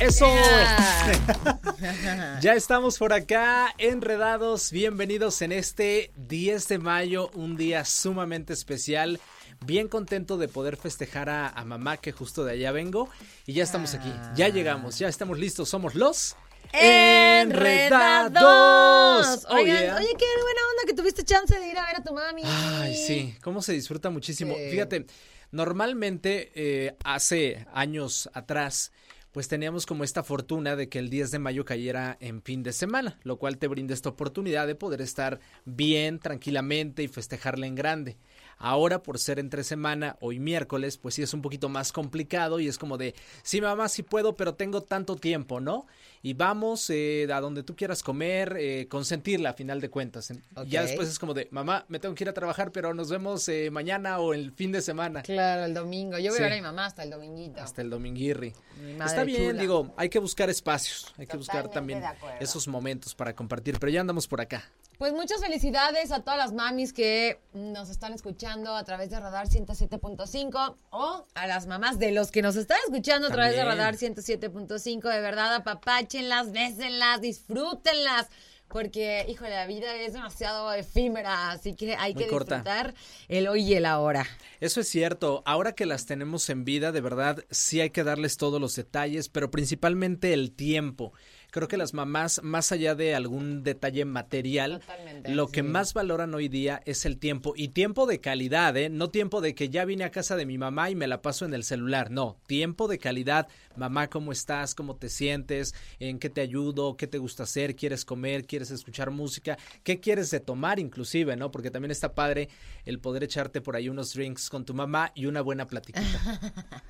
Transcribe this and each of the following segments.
Eso. ya estamos por acá, enredados. Bienvenidos en este 10 de mayo, un día sumamente especial. Bien contento de poder festejar a, mamá, que justo de allá vengo. Y ya estamos aquí, ya llegamos, ya estamos listos. Somos los enredados. Oh, Oigan, oye, qué buena onda que tuviste chance de ir a ver a tu mami. Ay, sí, cómo se disfruta muchísimo. Fíjate, normalmente eh, hace años atrás pues teníamos como esta fortuna de que el 10 de mayo cayera en fin de semana, lo cual te brinda esta oportunidad de poder estar bien, tranquilamente y festejarla en grande. Ahora, por ser entre semana, hoy miércoles, pues sí es un poquito más complicado y es como de, sí, mamá, sí puedo, pero tengo tanto tiempo, ¿no? Y vamos eh, a donde tú quieras comer, eh, consentirla a final de cuentas. Ya después es como de, mamá, me tengo que ir a trabajar, pero nos vemos eh, mañana o el fin de semana. Claro, el domingo. Yo voy a ver a mi mamá hasta el dominguito. Hasta el dominguirri. Está bien, digo, hay que buscar espacios, hay que buscar también esos momentos para compartir, pero ya andamos por acá. Pues muchas felicidades a todas las mamis que nos están escuchando a través de Radar 107.5 o a las mamás de los que nos están escuchando a través de Radar 107.5. De verdad, apapáchenlas, bésenlas, disfrútenlas. Porque, híjole, la vida es demasiado efímera, así que hay que disfrutar el hoy y el ahora. Eso es cierto. Ahora que las tenemos en vida, de verdad, sí hay que darles todos los detalles, pero principalmente el tiempo creo que las mamás, más allá de algún detalle material, lo que más valoran hoy día es el tiempo y tiempo de calidad, ¿eh? No tiempo de que ya vine a casa de mi mamá y me la paso en el celular, no, tiempo de calidad. Mamá, ¿cómo estás? ¿Cómo te sientes? ¿En qué te ayudo? ¿Qué te gusta hacer? ¿Quieres comer? ¿Quieres escuchar música? ¿Qué quieres de tomar inclusive, no? Porque también está padre el poder echarte por ahí unos drinks con tu mamá y una buena platiquita.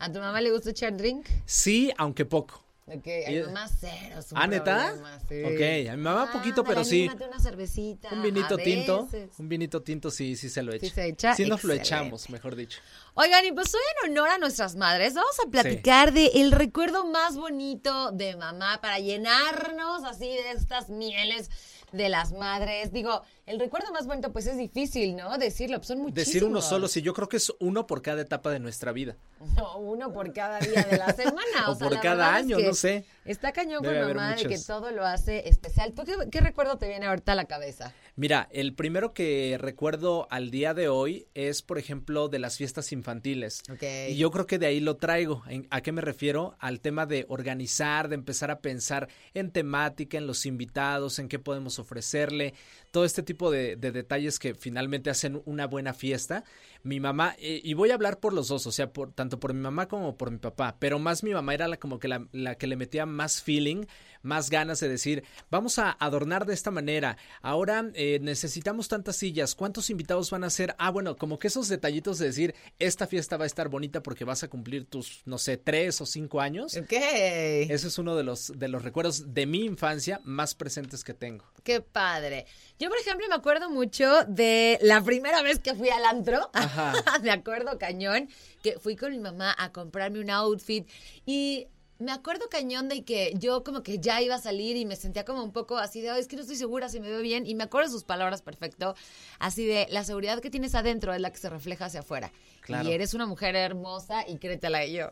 ¿A tu mamá le gusta echar drink? Sí, aunque poco. Ok, a mi mamá cero. ¿Ah, neta? Ok, a mi mamá poquito, pero sí. una cervecita. Un vinito tinto. Un vinito tinto sí, sí se lo echa. Sí se echa. Sí nos lo echamos, mejor dicho. Oigan, y pues hoy en honor a nuestras madres, vamos a platicar de el recuerdo más bonito de mamá para llenarnos así de estas mieles de las madres. Digo, el recuerdo más bonito, pues es difícil, ¿no? Decirlo, pues son muchísimos. Decir uno solo, sí, yo creo que es uno por cada etapa de nuestra vida. No, uno por cada día de la semana. o, por cada año, no sé. Está cañón con mamá de que todo lo hace especial. ¿Tú qué, recuerdo te viene ahorita a la cabeza? Mira, el primero que recuerdo al día de hoy es, por ejemplo, de las fiestas infantiles. Okay. Y yo creo que de ahí lo traigo. ¿A qué me refiero? Al tema de organizar, de empezar a pensar en temática, en los invitados, en qué podemos ofrecerle todo este tipo de, detalles que finalmente hacen una buena fiesta. Mi mamá, eh, y voy a hablar por los dos, o sea, por, tanto por mi mamá como por mi papá, pero más mi mamá era la, como que la, la que le metía más feeling, más ganas de decir, vamos a adornar de esta manera, ahora eh, necesitamos tantas sillas, ¿cuántos invitados van a ser? Ah, bueno, como que esos detallitos de decir, esta fiesta va a estar bonita porque vas a cumplir tus, no sé, tres o cinco años. Ok. Ese es uno de los, de los recuerdos de mi infancia más presentes que tengo. Qué padre. Yo, por ejemplo, me acuerdo mucho de la primera vez que fui al antro. Ajá. me acuerdo cañón que fui con mi mamá a comprarme un outfit y me acuerdo cañón de que yo como que ya iba a salir y me sentía como un poco así de, es que no estoy segura si me veo bien. Y me acuerdo sus palabras perfecto, así de, la seguridad que tienes adentro es la que se refleja hacia afuera. Y eres una mujer hermosa y créetela y yo.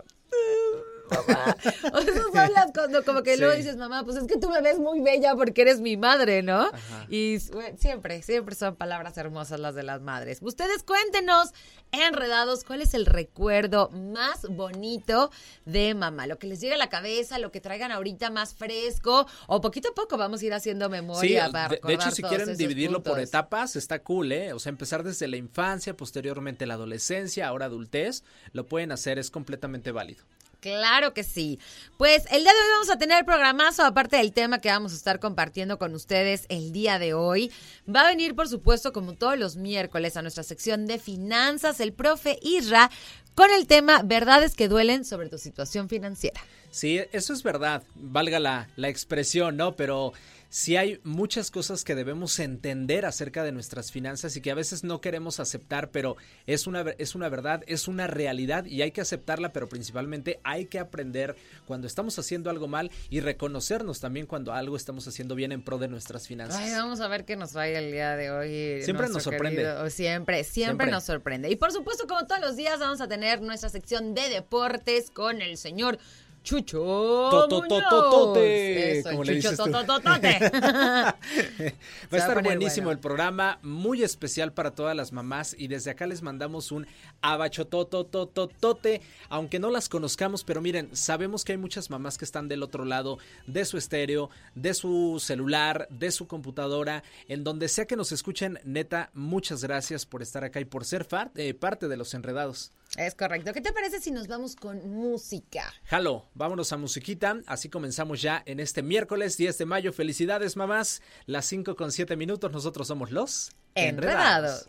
Mamá. O esas son las cosas, como que luego dices, mamá, pues es que tú me ves muy bella porque eres mi madre, ¿no? Y siempre, siempre son palabras hermosas las de las madres. Ustedes cuéntenos, enredados, cuál es el recuerdo más bonito de mamá. Lo que les llegue a la cabeza, lo que traigan ahorita más fresco, o poquito a poco vamos a ir haciendo memoria para de, de hecho, si quieren dividirlo por etapas, está cool, ¿eh? O sea, empezar desde la infancia, posteriormente la adolescencia, ahora adultez, lo pueden hacer, es completamente válido. Claro que sí. Pues el día de hoy vamos a tener programazo, aparte del tema que vamos a estar compartiendo con ustedes el día de hoy. Va a venir, por supuesto, como todos los miércoles, a nuestra sección de finanzas, el profe Isra, con el tema Verdades que duelen sobre tu situación financiera. Sí, eso es verdad, valga la, la expresión, ¿no? Pero sí hay muchas cosas que debemos entender acerca de nuestras finanzas y que a veces no queremos aceptar, pero es una, es una verdad, es una realidad y hay que aceptarla, pero principalmente hay que aprender cuando estamos haciendo algo mal y reconocernos también cuando algo estamos haciendo bien en pro de nuestras finanzas. Ay, vamos a ver qué nos vaya el día de hoy. Siempre nos sorprende. siempre, siempre, siempre nos sorprende. Y por supuesto, como todos los días, vamos a tener nuestra sección de deportes con el señor Chucho Totototote. Chucho Totototote. Va a estar buenísimo el programa, muy especial para todas las mamás y desde acá les mandamos un abachototototote, aunque no las conozcamos, pero miren, sabemos que hay muchas mamás que están del otro lado de su estéreo, de su celular, de su computadora, en donde sea que nos escuchen, neta, muchas gracias por estar acá y por ser eh, parte de los enredados. Es correcto. ¿Qué te parece si nos vamos con música? Jalo, vámonos a musiquita. Así comenzamos ya en este miércoles 10 de mayo. Felicidades, mamás. Las 5 con 7 minutos. Nosotros somos los Enredados.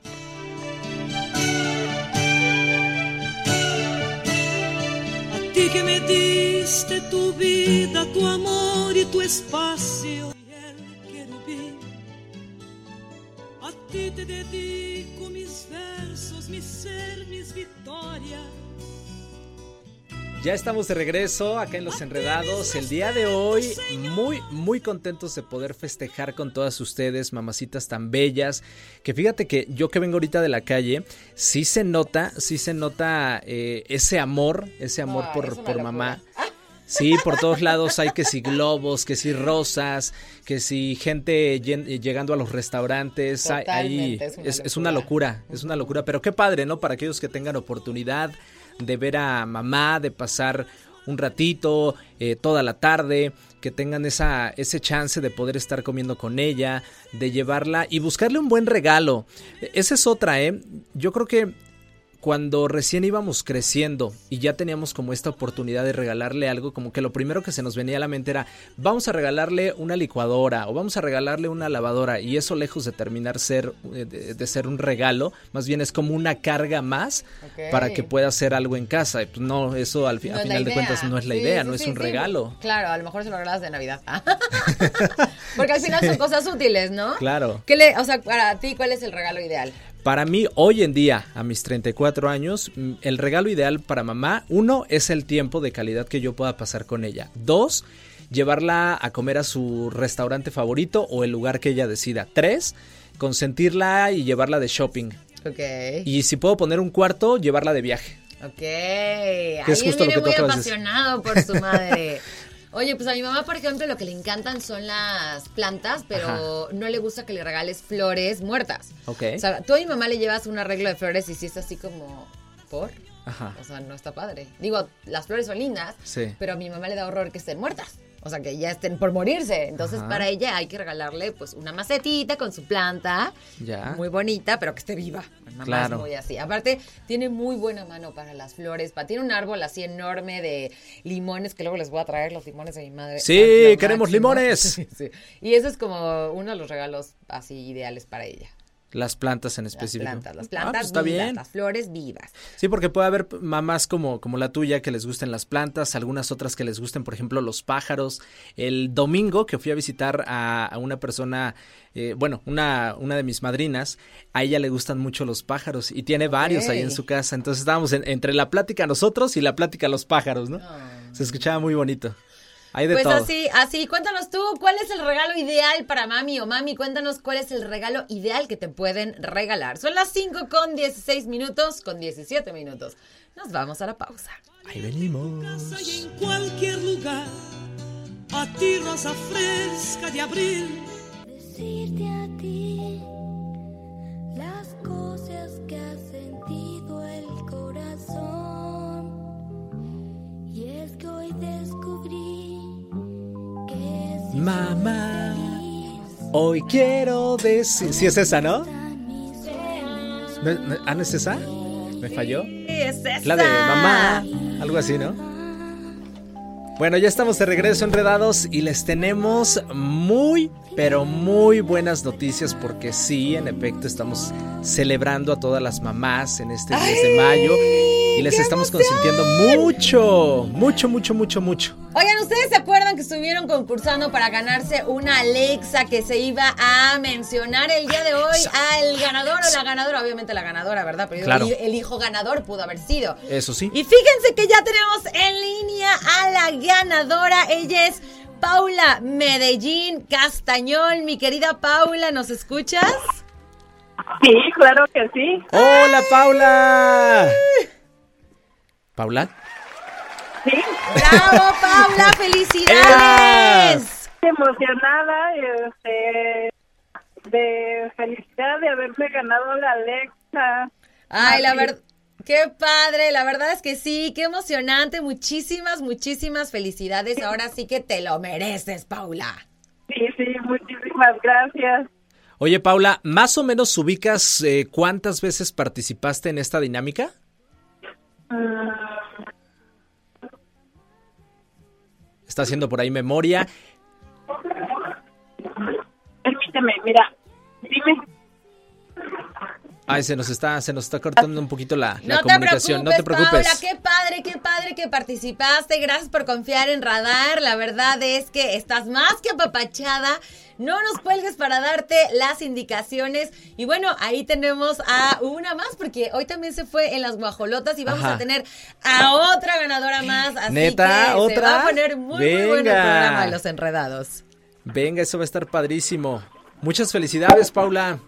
A ti que me diste tu vida, tu amor y tu espacio. Y el querubín. A ti te dedico mis versos, mi ser, mis victorias ya estamos de regreso acá en Los Enredados. El día de hoy, muy, muy contentos de poder festejar con todas ustedes, mamacitas tan bellas. Que fíjate que yo que vengo ahorita de la calle, sí se nota, sí se nota eh, ese amor, ese amor por, por mamá. Sí, por todos lados hay que si globos, que si rosas, que si gente llegando a los restaurantes. Hay, es, es, una locura, es una locura. Pero qué padre, ¿no? Para aquellos que tengan oportunidad de ver a mamá, de pasar un ratito, eh, toda la tarde, que tengan esa, ese chance de poder estar comiendo con ella, de llevarla y buscarle un buen regalo. Esa es otra, ¿eh? Yo creo que cuando recién íbamos creciendo y ya teníamos como esta oportunidad de regalarle algo, como que lo primero que se nos venía a la mente era, vamos a regalarle una licuadora o vamos a regalarle una lavadora y eso lejos de terminar ser, eh, de, ser un regalo, más bien es como una carga más para que pueda hacer algo en casa. Pues no, eso al, final de cuentas no es la idea, no es un regalo. Claro, a lo mejor se lo regalas de Navidad. Porque al final son cosas útiles, ¿no? Claro. ¿Qué le, o sea, para ti, ¿cuál es el regalo ideal? Para mí, hoy en día, a mis 34 años, el regalo ideal para mamá, uno, es el tiempo de calidad que yo pueda pasar con ella. Dos, llevarla a comer a su restaurante favorito o el lugar que ella decida. Tres, consentirla y llevarla de shopping. Ok. Y si puedo poner un cuarto, llevarla de viaje. Ok. Que es justo lo que muy apasionado por su madre. Oye, pues a mi mamá, por ejemplo, lo que le encantan son las plantas, pero no le gusta que le regales flores muertas. Ok. O sea, tú a mi mamá le llevas un arreglo de flores y si es así como, ¿por? Ajá. O sea, no está padre. Digo, las flores son lindas, sí. pero a mi mamá le da horror que estén muertas o sea, que ya estén por morirse. Entonces, para ella hay que regalarle pues una macetita con su planta, ya. muy bonita, pero que esté viva. claro. muy así. Aparte, tiene muy buena mano para las flores. Tiene un árbol así enorme de limones, que luego les voy a traer los limones de mi madre. Sí, queremos limones. sí. Y eso es como uno de los regalos así ideales para ella. Las plantas en específico. Las plantas, las ah, plantas pues vivas, las flores vivas. Sí, porque puede haber mamás como, como la tuya que les gusten las plantas, algunas otras que les gusten, por ejemplo, los pájaros. El domingo que fui a visitar a, una persona, eh, bueno, una, una de mis madrinas, a ella le gustan mucho los pájaros y tiene varios ahí en su casa. Entonces estábamos entre la plática nosotros y la plática los pájaros, ¿no? Se escuchaba muy bonito pues así, así, cuéntanos tú, ¿cuál es el regalo ideal para mami o mami? Cuéntanos cuál es el regalo ideal que te pueden regalar. Son las 5 con 16 minutos, con 17 minutos. Nos vamos a la pausa. Ahí venimos. en cualquier lugar, a ti rosa fresca de abril. Decirte a ti las cosas que ha Mamá, hoy quiero decir. Si es esa, ¿no? ¿Ah, no es esa? ¿Me falló? Sí, es esa. La de mamá, algo así, ¿no? Bueno, ya estamos de regreso enredados y les tenemos muy, pero muy buenas noticias porque sí, en efecto, estamos celebrando a todas las mamás en este mes de mayo. Y les estamos consintiendo mucho, mucho, mucho, mucho, mucho. Oigan, ¿ustedes se acuerdan que estuvieron concursando para ganarse una Alexa que se iba a mencionar el día de hoy al ganador o la ganadora? Obviamente la ganadora, ¿verdad? Pero claro. el hijo ganador pudo haber sido. Eso sí. Y fíjense que ya tenemos en línea a la ganadora. Ella es Paula Medellín Castañol. Mi querida Paula, ¿nos escuchas? Sí, claro que sí. Hola, Paula. ¿Paula? Sí. ¡Bravo, Paula! ¡Felicidades! Emocionada este, de felicidad de haberme ganado la Alexa. Ay, la verdad. Qué padre, la verdad es que sí, qué emocionante, muchísimas, muchísimas felicidades. Ahora sí que te lo mereces, Paula. Sí, sí, muchísimas gracias. Oye, Paula, ¿más o menos ubicas eh, cuántas veces participaste en esta dinámica? Mm. Está haciendo por ahí memoria. Permíteme, mira, dime. Ay, se nos está, se nos está cortando un poquito la, comunicación. no te preocupes. Qué padre, qué padre que participaste. Gracias por confiar en Radar. La verdad es que estás más que apapachada. No nos cuelgues para darte las indicaciones. Y bueno, ahí tenemos a una más, porque hoy también se fue en las guajolotas y vamos a tener a otra ganadora más. Así ¿Neta? que ¿Otra? se va a poner muy, muy bueno el programa de los enredados. Venga, eso va a estar padrísimo. Muchas felicidades, Paula.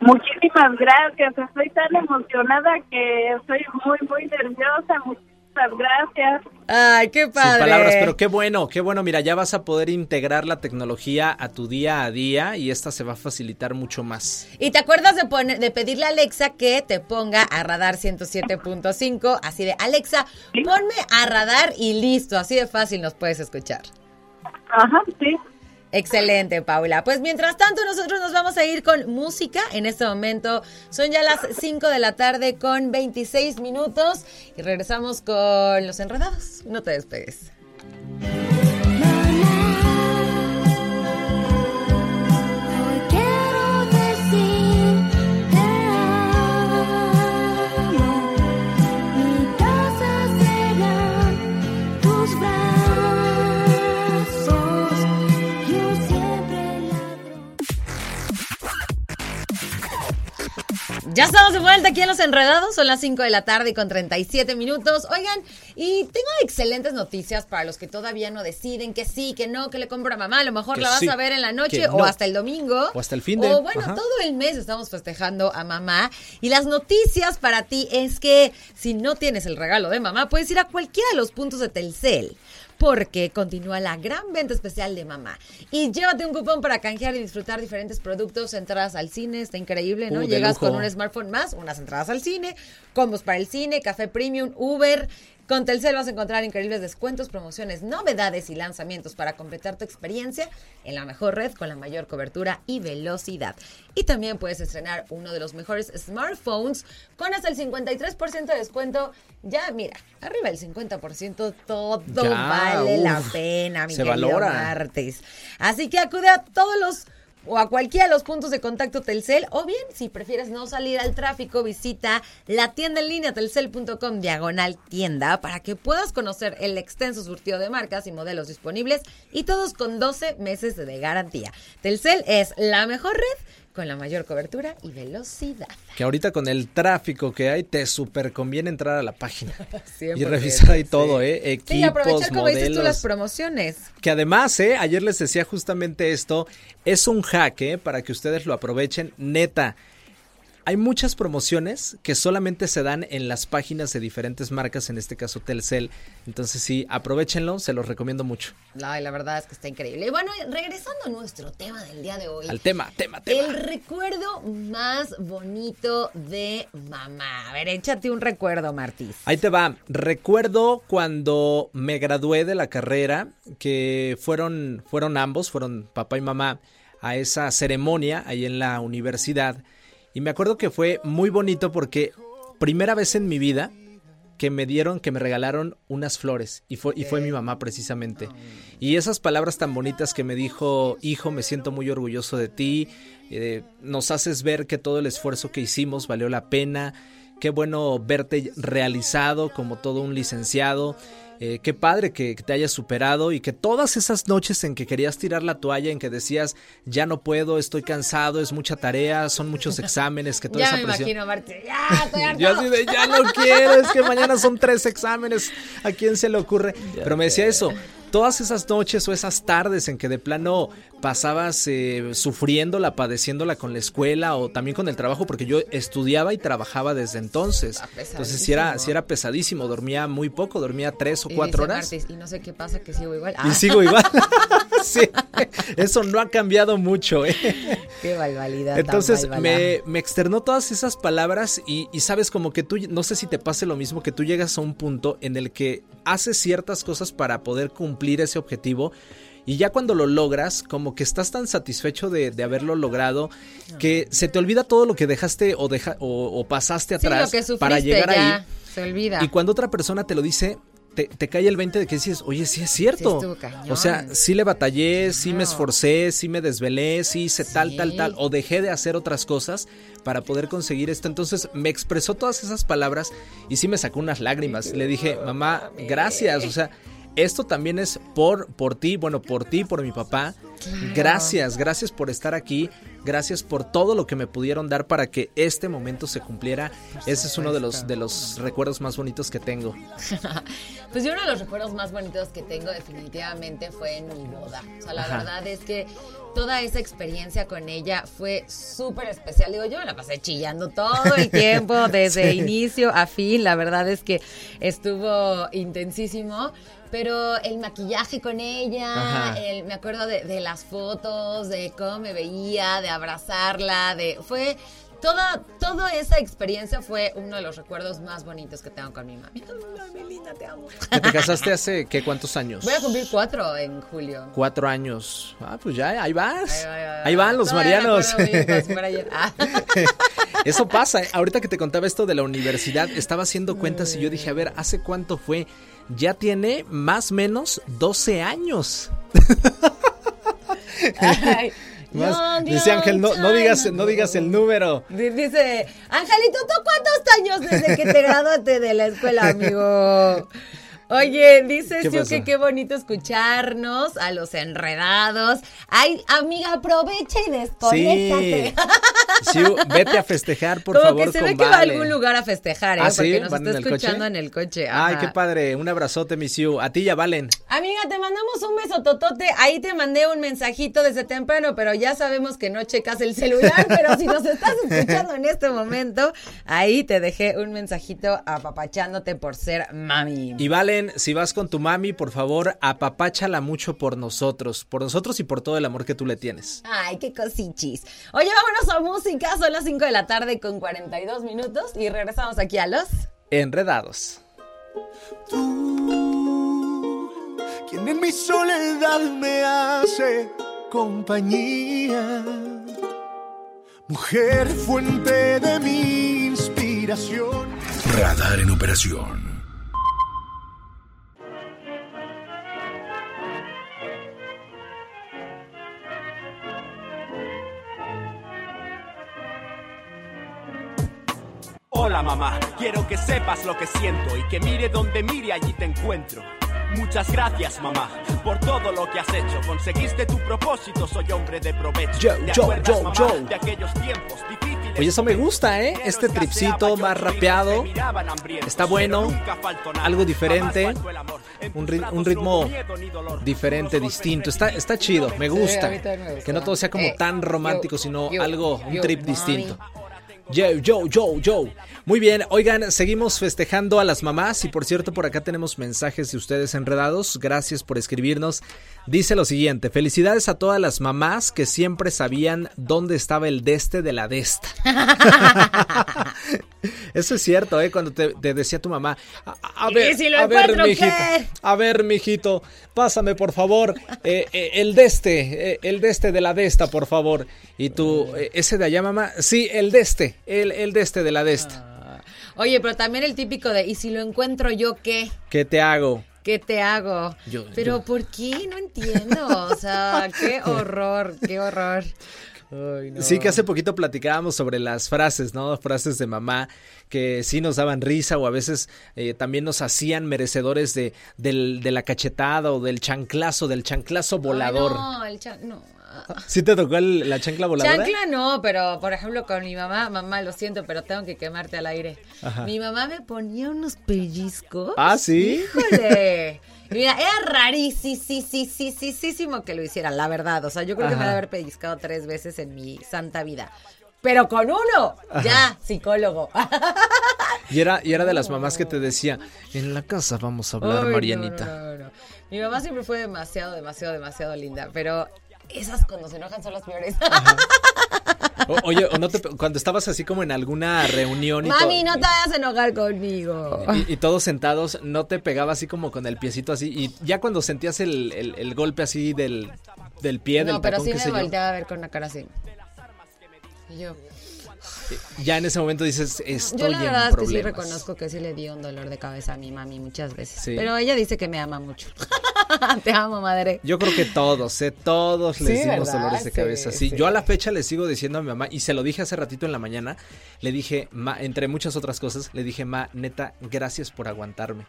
Muchísimas gracias, estoy tan emocionada que estoy muy, muy nerviosa. Muchísimas gracias. Ay, qué padre. Sin palabras, pero qué bueno, qué bueno. Mira, ya vas a poder integrar la tecnología a tu día a día y esta se va a facilitar mucho más. Y te acuerdas de, poner, de pedirle a Alexa que te ponga a radar 107.5, así de Alexa, ponme a radar y listo, así de fácil nos puedes escuchar. Ajá, sí. Excelente, Paula. Pues mientras tanto, nosotros nos vamos a ir con música. En este momento son ya las 5 de la tarde con 26 minutos y regresamos con los enredados. No te despegues. Ya estamos de vuelta aquí en Los Enredados, son las 5 de la tarde con 37 minutos. Oigan, y tengo excelentes noticias para los que todavía no deciden que sí, que no, que le compro a mamá. A lo mejor la vas a ver en la noche o hasta el domingo. O hasta el fin de. O bueno, todo el mes estamos festejando a mamá. Y las noticias para ti es que si no tienes el regalo de mamá, puedes ir a cualquiera de los puntos de Telcel porque continúa la gran venta especial de mamá. Y llévate un cupón para canjear y disfrutar diferentes productos, entradas al cine, está increíble, ¿no? Uh, Llegas con un smartphone más, unas entradas al cine, combos para el cine, café premium, Uber, con Telcel vas a encontrar increíbles descuentos, promociones, novedades y lanzamientos para completar tu experiencia en la mejor red con la mayor cobertura y velocidad. Y también puedes estrenar uno de los mejores smartphones con hasta el 53% de descuento. Ya, mira, arriba del 50%, todo vale la pena, mi se valora. martes. Así que acude a todos los o a cualquiera de los puntos de contacto Telcel o bien si prefieres no salir al tráfico visita la tienda en línea telcel.com diagonal tienda para que puedas conocer el extenso surtido de marcas y modelos disponibles y todos con 12 meses de garantía. Telcel es la mejor red con la mayor cobertura y velocidad. Que ahorita con el tráfico que hay, te súper conviene entrar a la página y revisar ahí todo, ¿eh? Equipos, sí, aprovechar, como dices tú, las promociones. Que además, ¿eh? Ayer les decía justamente esto, es un hack, ¿eh? Para que ustedes lo aprovechen, neta hay muchas promociones que solamente se dan en las páginas de diferentes marcas, en este caso Telcel. Entonces sí, aprovechenlo, se los recomiendo mucho. Ay, la verdad es que está increíble. Y bueno, regresando a nuestro tema del día de hoy. Al tema, tema, tema. El recuerdo más bonito de mamá. A ver, échate un recuerdo, Martis. Ahí te va. Recuerdo cuando me gradué de la carrera, que fueron, fueron ambos, fueron papá y mamá, a esa ceremonia ahí en la universidad. Y me acuerdo que fue muy bonito porque primera vez en mi vida que me dieron, que me regalaron unas flores. Y fue, y fue mi mamá precisamente. Y esas palabras tan bonitas que me dijo, hijo, me siento muy orgulloso de ti. Eh, nos haces ver que todo el esfuerzo que hicimos valió la pena. qué bueno verte realizado como todo un licenciado. Eh, qué padre que, te hayas superado y que todas esas noches en que querías tirar la toalla, en que decías, ya no puedo, estoy cansado, es mucha tarea, son muchos exámenes, que toda ya esa me imagino, Marte, ya estoy harto. Yo así de, ya no quiero, es que mañana son tres exámenes, ¿a quién se le ocurre? Pero me decía eso, todas esas noches o esas tardes en que de plano pasabas eh, sufriéndola, padeciéndola con la escuela o también con el trabajo, porque yo estudiaba y trabajaba desde entonces. Entonces si era, si era pesadísimo, dormía muy poco, dormía tres o cuatro horas. y no sé qué pasa, que sigo igual. Y sigo igual. sí, eso no ha cambiado mucho. ¿eh? Qué barbaridad. Entonces me, me, externó todas esas palabras y, y sabes como que tú, no sé si te pase lo mismo, que tú llegas a un punto en el que haces ciertas cosas para poder cumplir ese objetivo. Y ya cuando lo logras, como que estás tan satisfecho de, haberlo logrado, que se te olvida todo lo que dejaste o, deja, o, pasaste atrás para llegar ahí. Se olvida. Y cuando otra persona te lo dice, te, cae el 20 de que dices, oye, sí es cierto. o sea, sí le batallé, sí me esforcé, sí me desvelé, sí hice tal, tal, tal, o dejé de hacer otras cosas para poder conseguir esto. Entonces me expresó todas esas palabras y sí me sacó unas lágrimas. Le dije, mamá, gracias. O sea, esto también es por, por ti, bueno, por ti, por mi papá. Gracias, gracias por estar aquí. Gracias por todo lo que me pudieron dar para que este momento se cumpliera. Ese es uno de los, de los recuerdos más bonitos que tengo. pues yo uno de los recuerdos más bonitos que tengo definitivamente fue en mi boda. O sea, la verdad es que toda esa experiencia con ella fue súper especial. Digo, yo me la pasé chillando todo el tiempo, desde inicio a fin. La verdad es que estuvo intensísimo pero el maquillaje con ella, me acuerdo de, de, las fotos, de cómo me veía, de abrazarla, de fue toda, toda esa experiencia fue uno de los recuerdos más bonitos que tengo con mi mami. Ay, linda, te amo. ¿Te casaste hace qué cuántos años? Voy a cumplir cuatro en julio. Cuatro años. Ah, pues ya, ahí vas. Ahí, van los marianos. Ah. Eso pasa. ¿eh? Ahorita que te contaba esto de la universidad, estaba haciendo cuentas y yo dije, a ver, ¿hace cuánto fue? Ya tiene más o menos 12 años. Ay, dice Ángel, no, no, digas, no digas el número. Dice, Angelito, ¿tú cuántos años desde que te graduaste de la escuela, amigo? Oye, dice que qué bonito escucharnos a los enredados. Ay, amiga, aprovecha y desconéctate. Sí. vete a festejar, por favor, que se ve que va a algún lugar a festejar, ¿eh? ¿Ah, porque nos está escuchando en el coche. Ay, qué padre. Un abrazote, mi Siu. A ti ya Valen. Amiga, te mandamos un beso totote. Ahí te mandé un mensajito desde temprano, pero ya sabemos que no checas el celular. pero si nos estás escuchando en este momento, ahí te dejé un mensajito apapachándote por ser mami. Y Valen si vas con tu mami, por favor, apapáchala mucho por nosotros, por nosotros y por todo el amor que tú le tienes. Ay, qué cosichis. Oye, vámonos a música, son las 5 de la tarde con 42 minutos y regresamos aquí a los Enredados. Tú, quien en mi soledad me hace compañía. Mujer, fuente de mi inspiración. Radar en operación. Hola mamá, quiero que sepas lo que siento y que mire donde mire allí te encuentro. Muchas gracias mamá por todo lo que has hecho. Conseguiste tu propósito, soy hombre de provecho. Yo, yo, yo, yo. De aquellos tiempos difíciles. Oye, eso me gusta, ¿eh? Este tripcito más rapeado. Está bueno. Algo diferente. Un, ritmo diferente, distinto. Está, está chido, me gusta. Que no todo sea como tan romántico, sino algo, un trip distinto. Yo, yo, yo, yo. Muy bien, oigan, seguimos festejando a las mamás y por cierto por acá tenemos mensajes de ustedes enredados. Gracias por escribirnos. Dice lo siguiente, felicidades a todas las mamás que siempre sabían dónde estaba el deste de la desta. Eso es cierto, ¿eh? Cuando te, decía tu mamá, a, ver, a ver, mijito, a ver, mijito, pásame por favor eh, eh, el deste, eh, el deste de la desta, por favor. Y tú, ese de allá, mamá, sí, el deste, el, el deste de la desta. Ah. Oye, pero también el típico de, ¿y si lo encuentro yo qué? ¿Qué te hago? ¿Qué te hago? Pero ¿por qué? No entiendo. O sea, qué horror, qué horror. Sí, que hace poquito platicábamos sobre las frases, ¿no? Frases de mamá que sí nos daban risa o a veces eh, también nos hacían merecedores de, del, de la cachetada o del chanclazo, del chanclazo volador. no, el no. ¿Sí te tocó la chancla voladora? Chancla no, pero por ejemplo con mi mamá, mamá, lo siento, pero tengo que quemarte al aire. Mi mamá me ponía unos pellizcos. Ah, sí. Híjole. Mira, era rarísimo que lo hiciera, la verdad. O sea, yo creo que me debe haber pellizcado tres veces en mi santa vida. Pero con uno, ya, psicólogo. Y era, y era de las mamás que te decía, en la casa vamos a hablar, Marianita. Mi mamá siempre fue demasiado, demasiado, demasiado linda, pero esas cuando se enojan son las peores. oye, o no te, cuando estabas así como en alguna reunión y Mami, no te vayas a enojar conmigo. Y, todos sentados, no te pegaba así como con el piecito así. Y ya cuando sentías el, el, golpe así del, del pie, del No, pero sí me volteaba a ver con la cara así. Y yo ya en ese momento dices, estoy Yo la verdad es que sí reconozco que sí le dio un dolor de cabeza a mi mami muchas veces. Pero ella dice que me ama mucho. Te amo, madre. Yo creo que todos, ¿eh? Todos le dimos dolores de cabeza. Sí, yo a la fecha le sigo diciendo a mi mamá, y se lo dije hace ratito en la mañana, le dije, ma, entre muchas otras cosas, le dije, ma, neta, gracias por aguantarme.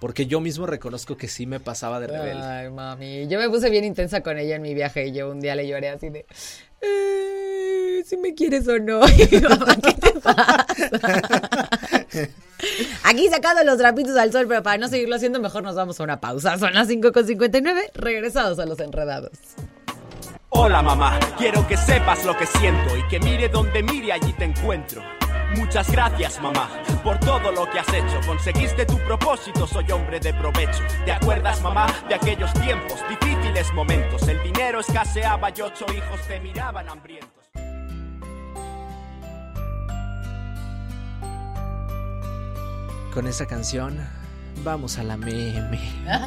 Porque yo mismo reconozco que sí me pasaba de rebelde. Ay, mami. Yo me puse bien intensa con ella en mi viaje y yo un día le lloré así de si me quieres o no. ¿qué te pasa? Aquí sacando los trapitos al sol, pero para no seguirlo haciendo, mejor nos vamos a una pausa. Son las 5.59, regresados a los enredados. Hola mamá, quiero que sepas lo que siento y que mire donde mire allí te encuentro. Muchas gracias, mamá, por todo lo que has hecho. Conseguiste tu propósito, soy hombre de provecho. ¿Te acuerdas, mamá, de aquellos tiempos, difíciles momentos? El dinero escaseaba y ocho hijos te miraban hambrientos. Con esa canción vamos a la meme.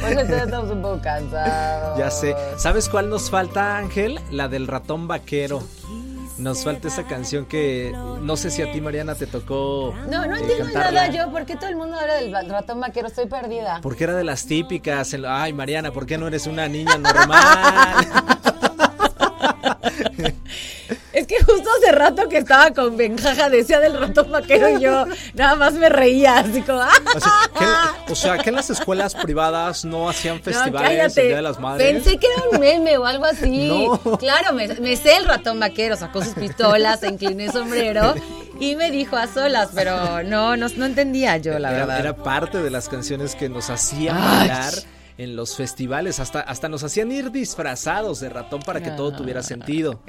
pues estamos un poco cansados. Ya sé. ¿Sabes cuál nos falta, Ángel? La del ratón vaquero. Nos falta esa canción que no sé si a ti, Mariana, te tocó. No, no eh, entiendo nada yo. ¿Por qué todo el mundo habla del ratón vaquero? Estoy perdida. Porque era de las típicas. Ay, Mariana, ¿por qué no eres una niña normal? Justo hace rato que estaba con Benjaja decía del ratón vaquero y yo nada más me reía, así como... o sea, que en las escuelas privadas no hacían festivales el Día de las Madres. Pensé que era un meme o algo así. Claro, me, sé el ratón vaquero, sacó sus pistolas, se incliné sombrero y me dijo a solas, pero no, no, no entendía yo, la verdad. Era parte de las canciones que nos hacían bailar en los festivales, hasta, hasta nos hacían ir disfrazados de ratón para que todo tuviera sentido.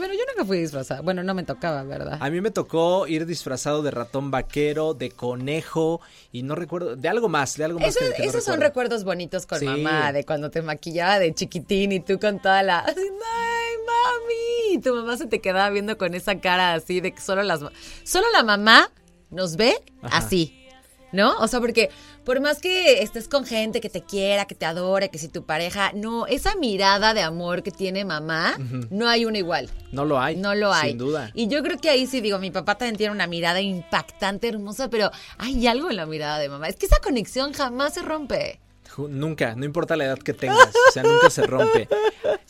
Bueno, yo nunca fui disfrazada. Bueno, no me tocaba, ¿verdad? A mí me tocó ir disfrazado de ratón vaquero, de conejo y no recuerdo, de algo más, de algo más. esos son recuerdos bonitos con mamá, de cuando te maquillaba de chiquitín y tú con toda la... ¡Ay, mami! Y tu mamá se te quedaba viendo con esa cara así de que solo las... Solo la mamá nos ve así. ¿no? O sea, porque por más que estés con gente que te quiera, que te adore, que si tu pareja, no, esa mirada de amor que tiene mamá, no hay una igual. No lo hay. No lo hay. Sin duda. Y yo creo que ahí sí digo, mi papá también tiene una mirada impactante, hermosa, pero hay algo en la mirada de mamá. Es que esa conexión jamás se rompe. Nunca, no importa la edad que tengas, o sea, nunca se rompe.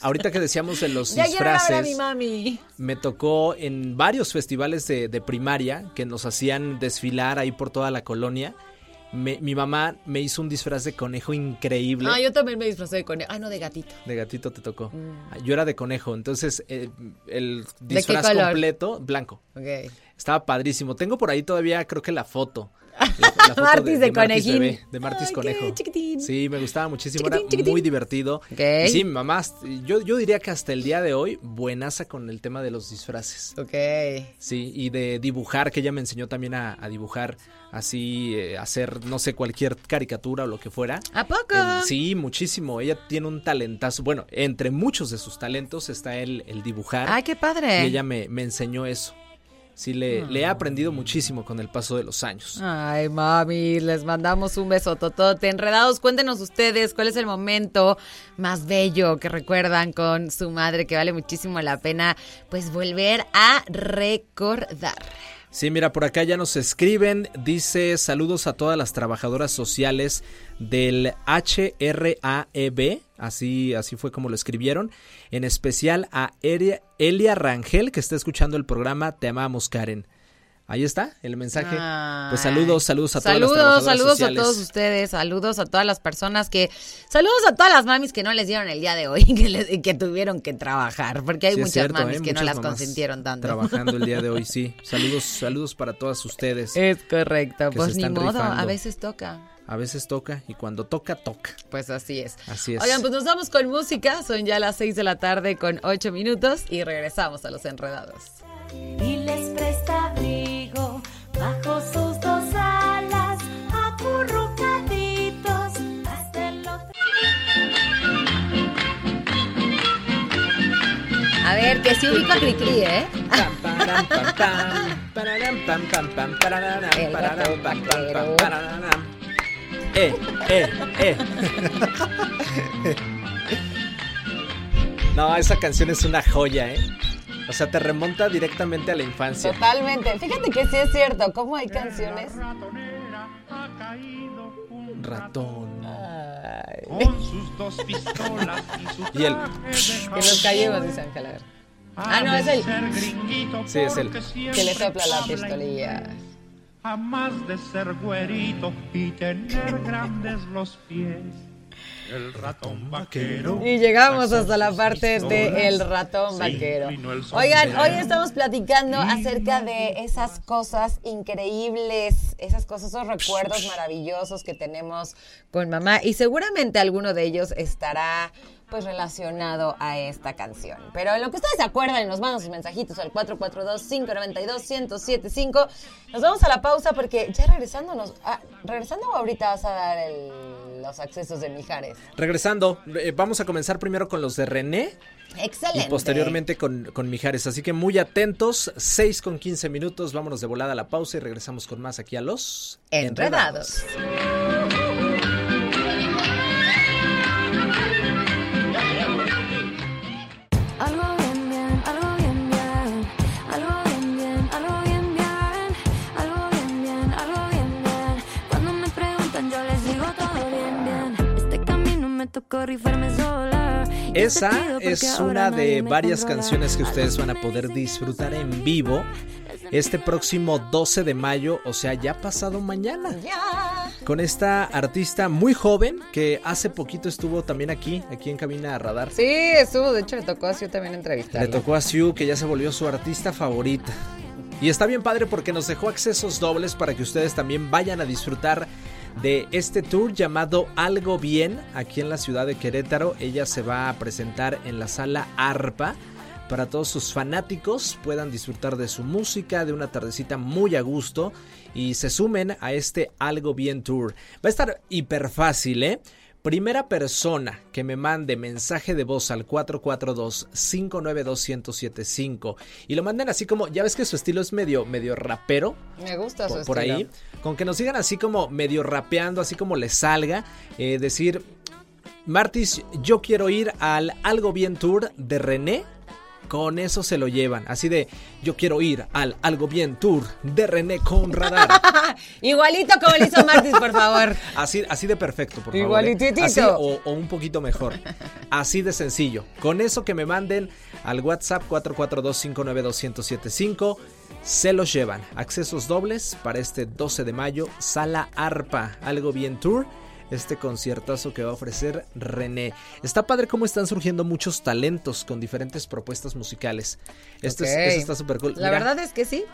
Ahorita que decíamos de los disfraces, mi mami. me tocó en varios festivales de, primaria que nos hacían desfilar ahí por toda la colonia. Mi mamá me hizo un disfraz de conejo increíble. Ah, yo también me disfrazé de conejo. Ah, no, de gatito. De gatito te tocó. Mm. Yo era de conejo, entonces eh, el disfraz completo, blanco. Ok. Estaba padrísimo. Tengo por ahí todavía, creo que la foto. Martis de, conejín. de Martis Conejo. Sí, me gustaba muchísimo, era muy divertido. sí, mamá, yo, yo diría que hasta el día de hoy, buenaza con el tema de los disfraces. Ok. Sí, y de dibujar, que ella me enseñó también a, dibujar así, eh, hacer, no sé, cualquier caricatura o lo que fuera. ¿A poco? sí, muchísimo. Ella tiene un talentazo. Bueno, entre muchos de sus talentos está el, el dibujar. ¡Ay, qué padre! Y ella me, me enseñó eso sí le, le, he ah. aprendido muchísimo con el paso de los años. Ay, mami, les mandamos un beso totote. Enredados, cuéntenos ustedes cuál es el momento más bello que recuerdan con su madre, que vale muchísimo la pena, pues volver a recordar. Sí, mira, por acá ya nos escriben, dice saludos a todas las trabajadoras sociales del HRAEB, así, así fue como lo escribieron, en especial a Elia Rangel que está escuchando el programa Te amamos Karen. Ahí está el mensaje. Pues saludos, saludos a todas las Saludos, saludos a todos ustedes, saludos a todas las personas que, saludos a todas las mamis que no les dieron el día de hoy y que, tuvieron que trabajar, porque hay muchas mamis ¿eh? que no las consintieron tanto. Trabajando el día de hoy, sí. Saludos, saludos para todas ustedes. Es correcto, pues ni modo, a veces toca. A veces toca y cuando toca, toca. Pues así es. Así es. Oigan, pues nos vamos con música. Son ya las 6 de la tarde con 8 minutos y regresamos a los enredados. Y les presta abrigo bajo sus dos alas, acurrucaditos hasta el otro. A ver, que si ubica Cricri, ¿eh? Eh, eh, eh. No, esa canción es una joya, ¿eh? O sea, te remonta directamente a la infancia. Totalmente. Fíjate que sí es cierto, cómo hay canciones. Ratón. Ay. Con sus dos pistolas y su Y el- Que nos callemos, dice Ángel. A ver. Ah, no, es el Sí, es él. que le sopla la pistolilla. Jamás de ser güerito y tener grandes los pies. El ratón vaquero. Y llegamos hasta la parte de El ratón vaquero. Oigan, hoy estamos platicando acerca de esas cosas increíbles, esas cosas, esos recuerdos maravillosos que tenemos con mamá y seguramente alguno de ellos estará pues relacionado a esta canción. Pero en lo que ustedes se acuerdan nos mandan sus mensajitos al 442-592-1075, nos vamos a la pausa porque ya regresando, nos, ah, regresando o ahorita vas a dar el- los accesos de Mijares. Regresando, eh, vamos a comenzar primero con los de René Excelente. y posteriormente con, con Mijares. Así que muy atentos, 6 con 15 minutos, vámonos de volada a la pausa y regresamos con más aquí a los Enredados. Algo tocó rifarme sola. Y está Esa es una de varias canciones que ustedes van a poder disfrutar en vivo este próximo 12 de mayo, o sea, ya pasado mañana. Con esta artista muy joven que hace poquito estuvo también aquí, aquí en Cabina Radar. Sí, estuvo, de hecho le tocó así también Le entrevistarla. tocó a Siu, que ya se volvió su artista favorita. Y está bien padre porque nos dejó accesos dobles para que ustedes también vayan a disfrutar de este tour llamado Algo Bien aquí en la ciudad de Querétaro. Ella se va a presentar en la sala Arpa para todos sus fanáticos puedan disfrutar de su música, de una tardecita muy a gusto y se sumen a este Algo Bien Tour. Va a estar hiper fácil, ¿eh? Primera persona que me mande mensaje de voz al 442-592-1075 y lo manden así como, ya ves que su estilo es medio, medio rapero, Me gusta su por, por estilo. ahí, con que nos digan así como medio rapeando, así como les salga, eh, decir, Martis, yo quiero ir al Algo Bien Tour de René. Con eso se lo llevan. Así de, yo quiero ir al Algo Bien Tour de René con radar. Igualito como le hizo Martis, por favor. Así, así de perfecto, por favor. ¿eh? Igualititito. Así o, o un poquito mejor. Así de sencillo. Con eso que me manden al WhatsApp 442-592-1075, se los llevan. Accesos dobles para este 12 de mayo. Sala Arpa, Algo Bien Tour. Este conciertazo que va a ofrecer René. Está padre cómo están surgiendo muchos talentos con diferentes propuestas musicales. Esto, es- esto está súper cool. La Mira, verdad es que sí.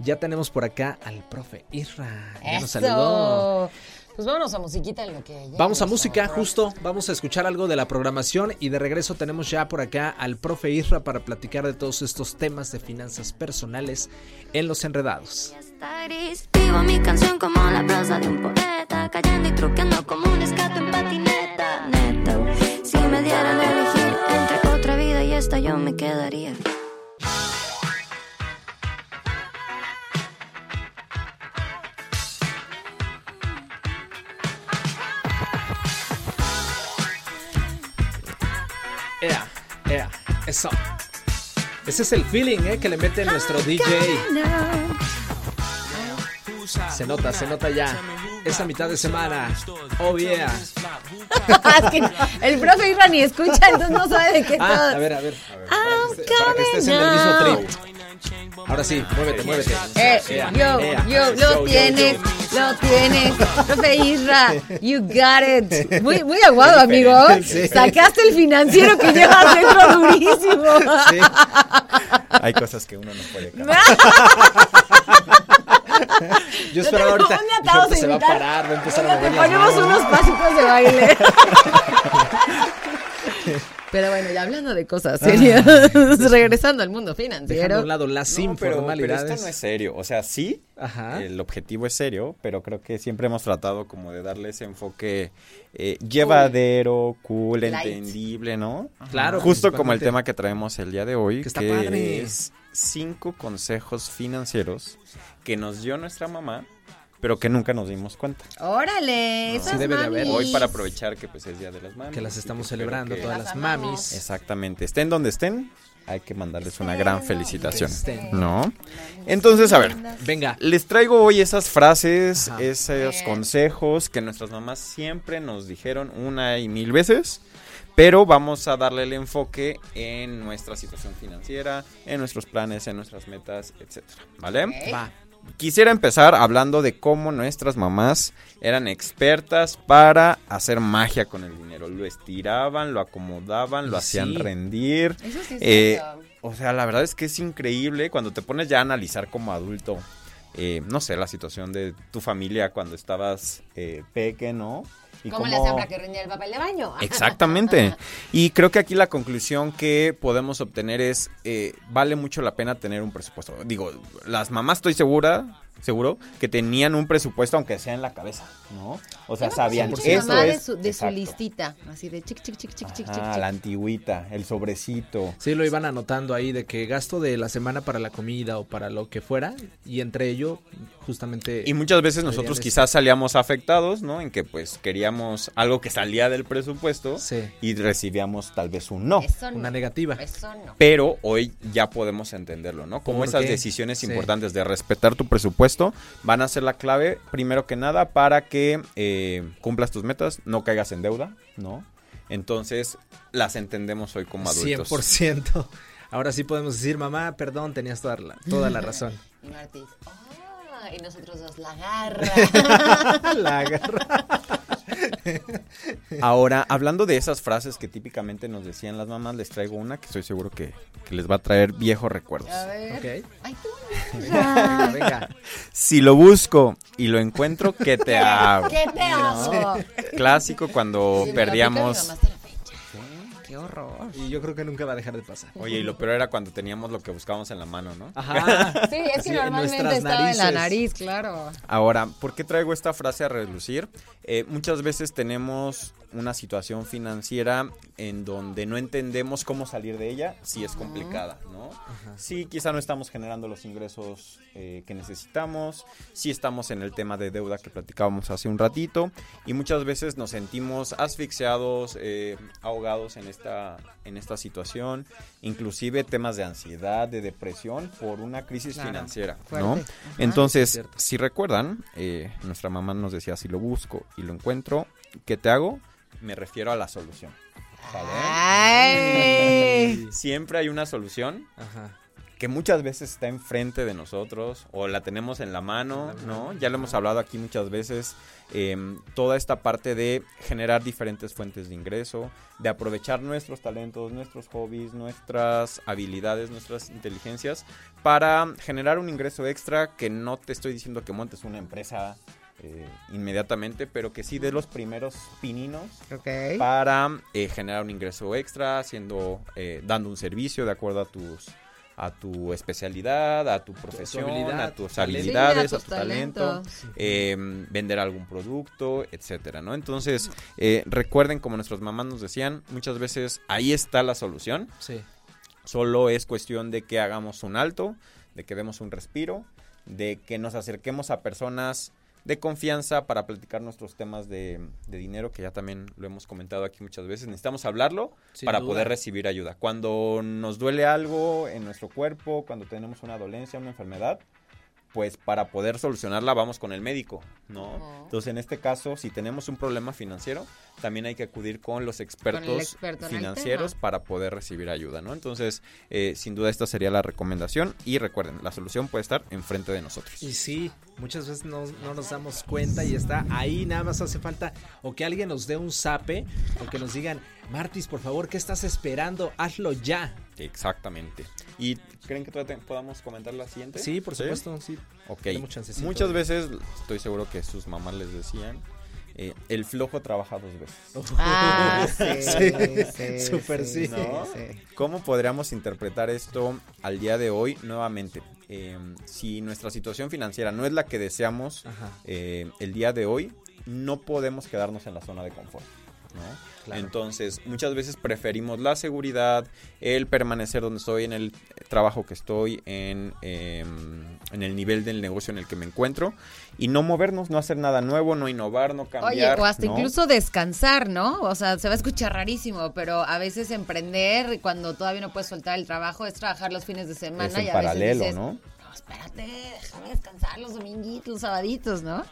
Ya tenemos por acá al profe Isra. Ya nos saludó. Eso. Pues vámonos a musiquita en lo que Vamos a música, justo. Vamos a escuchar algo de la programación y de regreso tenemos ya por acá al profe Isra para platicar de todos estos temas de finanzas personales en los enredados. Está gris, vivo mi canción como la prosa de un poeta, cayendo y truqueando como un escape en patineta. Neta, si me dieran a elegir entre otra vida y esta, yo me quedaría. Eso. Ese es el feeling eh, que le mete nuestro DJ. Se nota, se nota ya. Esa mitad de semana. Oh yeah. Es que el profe Irra ni escucha, entonces no sabe de qué Ah, todo. a ver, a ver. I'm Para que estés en el mismo trip. Ahora sí, muévete, muévete. Eh, yo, yo, lo tienes, lo tienes. Profe Isra, you got it. Muy, muy aguado, amigo. Sí. Sacaste el financiero que llevas dentro durísimo. Sí. Hay cosas que uno no puede cambiar. Yo esperaba ahorita. se va a parar, va a empezar a mover te ponemos manos. unos pasitos de baile. Pero bueno, ya hablando de cosas serias, regresando al mundo Dejando a financiero. un lado las No, pero, pero informalidades. esto no es serio. O sea, sí, Ajá. el objetivo es serio, pero creo que siempre hemos tratado como de darle ese enfoque eh, llevadero, cool, Light. entendible, ¿no? Claro, Justo como el tema que traemos el día de hoy, Que que, está padre. es cinco consejos financieros que nos dio nuestra mamá, pero que nunca nos dimos cuenta. Órale, esas Sí debe de haber. Hoy para aprovechar que pues es Día de las Mamis. Que las estamos espero celebrando, que- todas Las mamis. Exactamente, estén donde estén, hay que mandarles una gran felicitación, Estén. ¿no? Entonces, a ver, Venga. les traigo hoy esas frases, Ajá. esos Bien. consejos que nuestras mamás siempre nos dijeron una y mil veces, pero vamos a darle el enfoque en nuestra situación financiera, en nuestros planes, en nuestras metas, etcétera, ¿vale? Va. Quisiera empezar hablando de cómo nuestras mamás eran expertas para hacer magia con el dinero. Lo estiraban, lo acomodaban, lo hacían sí. rendir. Eso sí es Eh, o sea, la verdad es que es increíble cuando te pones ya a analizar como adulto, eh, no sé, la situación de tu familia cuando estabas eh, peque, ¿no? Y ¿Cómo le cómo- para que el papel de baño? Exactamente. Y creo que aquí la conclusión que podemos obtener es, eh, vale mucho la pena tener un presupuesto. Digo, las mamás estoy segura, seguro, que tenían un presupuesto aunque sea en la cabeza, ¿no? O sea, sabían, mamá es... de su, de su listita, así de chic, chic, chic, chic, chic, chic, Ah, chic. la antigüita, el sobrecito. Sí, lo iban anotando ahí de que gasto de la semana para la comida o para lo que fuera. Y entre ello, justamente. Y muchas veces nosotros quizás salíamos afectados, ¿no? En que pues queríamos algo que salía del presupuesto Sí. y recibíamos tal vez un no. Eso no. Una negativa. Eso no. Pero hoy ya podemos entenderlo, ¿no? Como ¿Por esas qué? decisiones Sí. importantes de respetar tu presupuesto van a ser la clave, primero que nada, para que eh, cumplas tus metas, no caigas en deuda, ¿no? Entonces, las entendemos hoy como adultos. 100%. Ahora sí podemos decir, mamá, perdón, tenías toda la, toda la razón. Y ah, y nosotros dos, la garra. la agarra. Ahora, hablando de esas frases que típicamente nos decían las mamás, les traigo una que estoy seguro que, que les va a traer viejos recuerdos. A ver. Ay, tú. Venga, venga. Si lo busco y lo encuentro, ¿qué te hago? ¿Qué te hago? Clásico cuando me lo horror. Y yo creo que nunca va a dejar de pasar. Oye, y lo peor era cuando teníamos lo que buscábamos en la mano, ¿no? Ajá. Sí, es que Sí, en normalmente nuestras estaba en la narices. nariz, claro. Ahora, ¿por qué traigo esta frase a relucir? Eh, muchas veces tenemos una situación financiera en donde no entendemos cómo salir de ella, si es complicada, ¿no? Sí, quizá no estamos generando los ingresos eh, que necesitamos, sí estamos en el tema de deuda que platicábamos hace un ratito y muchas veces nos sentimos asfixiados, eh, ahogados en esta, en esta situación, inclusive temas de ansiedad, de depresión por una crisis Claro, financiera. ¿no? Ajá. Entonces, si recuerdan, eh, nuestra mamá nos decía, si lo busco y lo encuentro, ¿qué te hago? Me refiero a la solución. Siempre hay una solución Ajá. que muchas veces está enfrente de nosotros o la tenemos en la mano, ¿no? Ya lo hemos hablado aquí muchas veces, em, toda esta parte de generar diferentes fuentes de ingreso, de aprovechar nuestros talentos, nuestros hobbies, nuestras habilidades, nuestras inteligencias para generar un ingreso extra que no te estoy diciendo que montes una empresa eh, inmediatamente, pero que sí de los primeros pininos para eh, generar un ingreso extra, haciendo, eh, dando un servicio de acuerdo a tus a tu especialidad, a tu profesión, a tus habilidades, Sí, a tu talento, eh, vender algún producto, etcétera, ¿no? Entonces, eh, recuerden, como nuestras mamás nos decían, muchas veces ahí está la solución, Sí. solo es cuestión de que hagamos un alto, de que demos un respiro, de que nos acerquemos a personas de confianza para platicar nuestros temas de, de dinero, que ya también lo hemos comentado aquí muchas veces. Necesitamos hablarlo Sin para duda. poder recibir ayuda. Cuando nos duele algo en nuestro cuerpo, cuando tenemos una dolencia, una enfermedad, pues para poder solucionarla vamos con el médico, ¿no? Entonces, en este caso, si tenemos un problema financiero, también hay que acudir con los expertos financieros para poder recibir ayuda, ¿no? Entonces, eh, sin duda esta sería la recomendación y recuerden, la solución puede estar enfrente de nosotros. Y sí, muchas veces no, no, nos damos cuenta y está ahí, nada más hace falta o que alguien nos dé un zape o que nos digan, Martis, por favor, ¿qué estás esperando? Hazlo ya. Exactamente. ¿Y creen que podamos comentar la siguiente? Sí, por supuesto, sí. Ok. Muchas veces, estoy seguro que sus mamás les decían, eh, el flojo trabaja dos veces. Ah, sí, sí, Súper sí, ¿Cómo podríamos interpretar esto al día de hoy nuevamente? Em, si nuestra situación financiera no es la que deseamos eh, el día de hoy, no podemos quedarnos en la zona de confort. Entonces, muchas veces preferimos la seguridad, el permanecer donde estoy, en el trabajo que estoy, en, em, en el nivel del negocio en el que me encuentro, y no movernos, no hacer nada nuevo, no innovar, no cambiar. Oye, o hasta incluso descansar, ¿no? O sea, se va a escuchar rarísimo, pero a veces emprender cuando todavía no puedes soltar el trabajo es trabajar los fines de semana y a paralelo, veces ¿no? No, espérate, déjame descansar los dominguitos, los sabaditos, ¿no?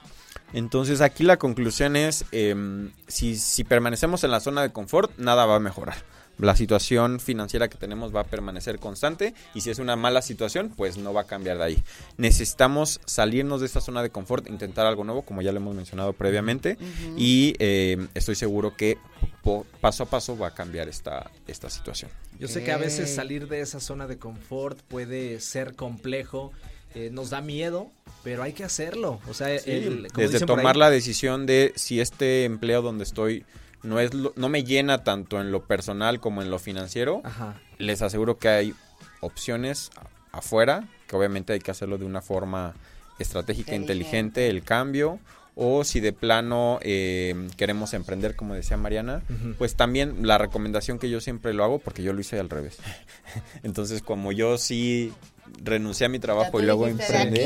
Entonces aquí la conclusión es, em, si, si permanecemos en la zona de confort, nada va a mejorar. La situación financiera que tenemos va a permanecer constante y si es una mala situación, pues no va a cambiar de ahí. Necesitamos salirnos de esta zona de confort, intentar algo nuevo, como ya lo hemos mencionado previamente, y em, estoy seguro que paso a paso va a cambiar esta, esta situación. Yo sé que a veces salir de esa zona de confort puede ser complejo, eh, nos da miedo, pero hay que hacerlo. O sea, desde tomar la decisión de si este empleo donde estoy no es no me llena tanto en lo personal como en lo financiero, les aseguro que hay opciones afuera, que obviamente hay que hacerlo de una forma estratégica, inteligente, el cambio o si de plano eh, queremos emprender, como decía Mariana, pues también la recomendación que yo siempre lo hago, porque yo lo hice al revés. Entonces, como yo sí renuncié a mi trabajo y luego emprendí.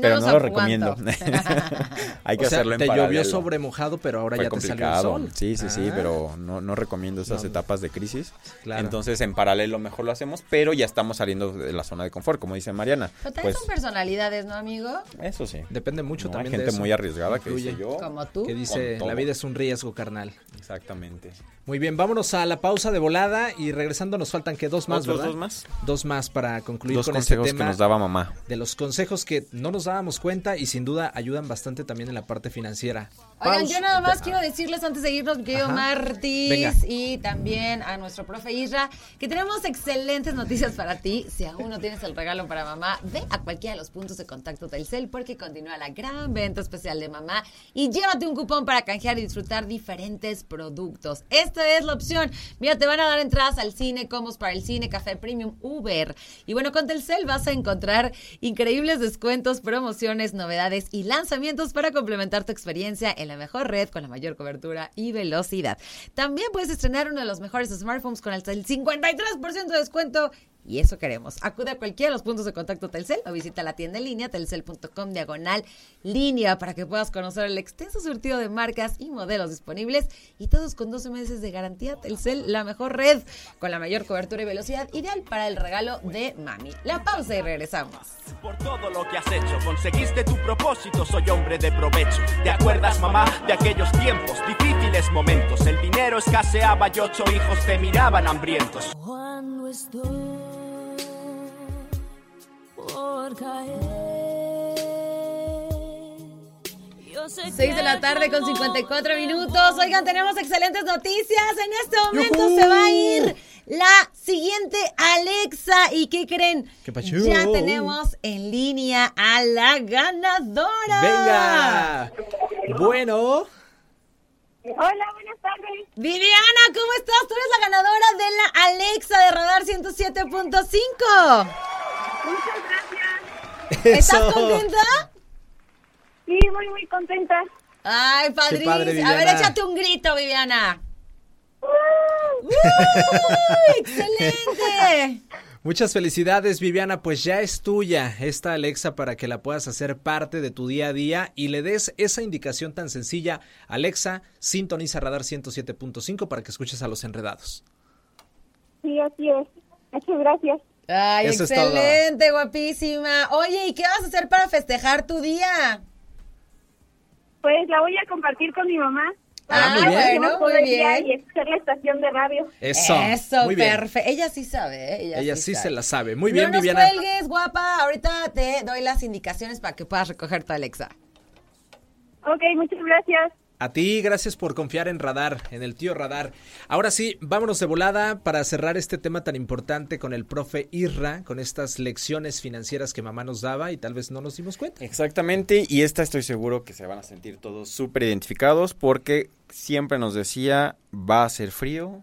pero no lo recomiendo. Hay que hacerlo en te llovió sobre mojado, pero ahora ya te salió el sol. Sí, sí, sí, ah. pero no, no recomiendo esas etapas de crisis. Entonces, en paralelo mejor lo hacemos, pero ya estamos saliendo de la zona de confort, como dice Mariana. Pero pues, son personalidades, ¿no, amigo? Eso sí. Depende mucho también Hay gente muy arriesgada que dice yo. Como tú. Que dice, la vida es un riesgo, carnal. Exactamente. Muy bien, vámonos a la pausa de volada y regresando nos faltan que dos más, ¿verdad? Dos más. Dos más para concluir dos con este consejos que nos daba mamá. De los consejos que no nos dábamos cuenta y sin duda ayudan bastante también en la parte financiera. Oigan, yo nada más quiero decirles antes de irnos, mi querido Martis y también a nuestro profe Isra, que tenemos excelentes noticias para ti. Si aún no tienes el regalo para mamá, ve a cualquiera de los puntos de contacto Telcel porque continúa la gran venta especial de mamá y llévate un cupón para canjear y disfrutar diferentes productos. Esta es la opción. Mira, te van a dar entradas al cine, comos para el cine, café premium, Uber. Y bueno, con Telcel vas a encontrar increíbles descuentos, promociones, novedades y lanzamientos para complementar tu experiencia en la mejor red con la mayor cobertura y velocidad. También puedes estrenar uno de los mejores smartphones con hasta el 53% de descuento y eso queremos. Acude a cualquiera de los puntos de contacto Telcel o visita la tienda en línea telcel.com diagonal línea para que puedas conocer el extenso surtido de marcas y modelos disponibles y todos con 12 meses de garantía Telcel, la mejor red con la mayor cobertura y velocidad ideal para el regalo de mami. La pausa y regresamos. Por todo lo que has hecho, conseguiste tu propósito, soy hombre de provecho. ¿Te acuerdas, mamá, de aquellos tiempos, difíciles momentos? El dinero escaseaba y ocho hijos te miraban hambrientos. Cuando estoy por caer. 6 de la tarde con 54 minutos. Oigan, tenemos excelentes noticias. En este momento se va a ir la siguiente Alexa. ¿Y qué creen? ya tenemos en línea a la ganadora. Venga. Bueno. Hola, buenas tardes. Viviana, ¿cómo estás? Tú eres la ganadora de la Alexa de Radar 107.5. Muchas gracias. ¿Estás contenta? Sí, muy, muy contenta. Ay, padrísimo. a ver, échate un grito, Viviana. ¡Uh! ¡Excelente! Muchas felicidades, Viviana. Pues ya es tuya esta Alexa para que la puedas hacer parte de tu día a día y le des esa indicación tan sencilla. Alexa, sintoniza Radar 107.5 para que escuches a los enredados. Sí, así es. Muchas gracias. Ay, excelente, guapísima. Oye, ¿y qué vas a hacer para festejar tu día? Pues la voy a compartir con mi mamá. Ah, muy bien. muy bien. Y escuchar la estación de radio. Eso. Eso, perfecto. Ella sí sabe, ¿eh? Ella, sí, se la sabe. Muy bien, no Viviana. cuelgues, guapa. Ahorita te doy las indicaciones para que puedas recoger tu Alexa. Ok, muchas gracias. A ti, gracias por confiar en Radar, en el tío Radar. Ahora sí, vámonos de volada para cerrar este tema tan importante con el profe Irra, con estas lecciones financieras que mamá nos daba y tal vez no nos dimos cuenta. Exactamente, y esta estoy seguro que se van a sentir todos súper identificados porque siempre nos decía, va a ser frío,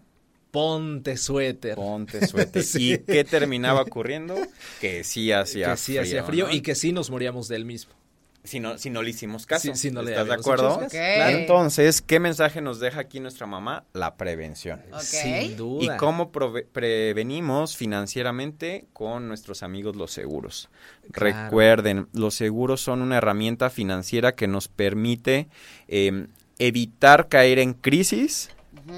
Ponte suéter. Ponte suéter. ¿Y qué terminaba ocurriendo? Que sí hacía que sí hacía frío y que sí nos moríamos de él mismo. Si no, si no le hicimos caso. Si, no le ¿Estás de acuerdo? Entonces, ¿qué mensaje nos deja aquí nuestra mamá? La prevención. Sin duda. ¿Y cómo prevenimos financieramente con nuestros amigos los seguros? Recuerden, los seguros son una herramienta financiera que nos permite em, evitar caer en crisis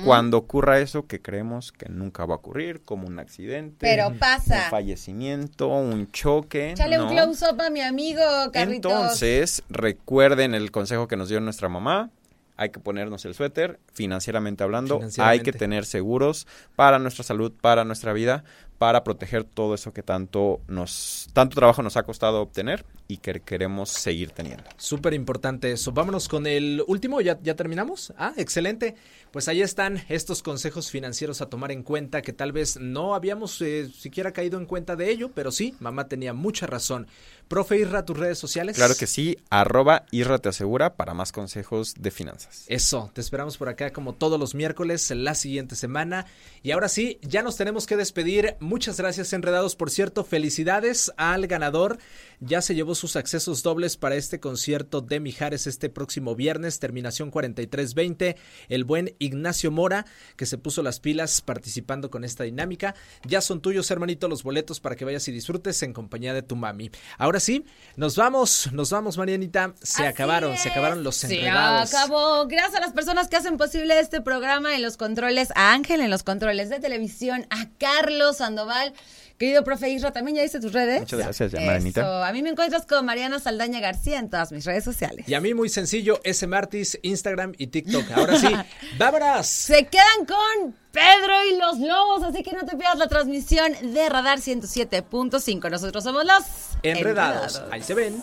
cuando ocurra eso que creemos que nunca va a ocurrir, como un accidente, Pero pasa. un fallecimiento, un choque. Chale un close-up a mi amigo, Carlitos. Entonces, recuerden el consejo que nos dio nuestra mamá. Hay que ponernos el suéter, financieramente hablando, hay que tener seguros para nuestra salud, para nuestra vida, para proteger todo eso que tanto nos tanto trabajo nos ha costado obtener y que queremos seguir teniendo. Súper importante eso. Vámonos con el último, ¿Ya, ¿ya terminamos? Ah, excelente. Pues ahí están estos consejos financieros a tomar en cuenta que tal vez no habíamos eh, siquiera caído en cuenta de ello, pero sí, mamá tenía mucha razón. Profe Irra, tus redes sociales. Claro que sí, arroba Irra te asegura para más consejos de finanzas. Eso, te esperamos por acá como todos los miércoles la siguiente semana. Y ahora sí, ya nos tenemos que despedir. Muchas gracias, Enredados. Por cierto, felicidades al ganador. Ya se llevó sus accesos dobles para este concierto de Mijares este próximo viernes, terminación 4320. El buen Ignacio Mora, que se puso las pilas participando con esta dinámica. Ya son tuyos, hermanito, los boletos para que vayas y disfrutes en compañía de tu mami. Ahora sí, nos vamos, nos vamos, Marianita. Se acabaron, se acabaron los enredados. Se acabó. Gracias a las personas que hacen posible este programa en los controles, a Ángel en los controles de televisión, a Carlos Sandoval. Querido profe Isra, ¿también ya hice tus redes? Muchas gracias, Marianita. A mí me encuentras con Mariana Saldaña García en todas mis redes sociales. Y a mí muy sencillo, S Martis, Instagram y TikTok. Ahora sí, ¡vámonos! Se quedan con Pedro y los Lobos, así que no te pierdas la transmisión de Radar 107.5. Nosotros somos los Enredados. Ahí se ven.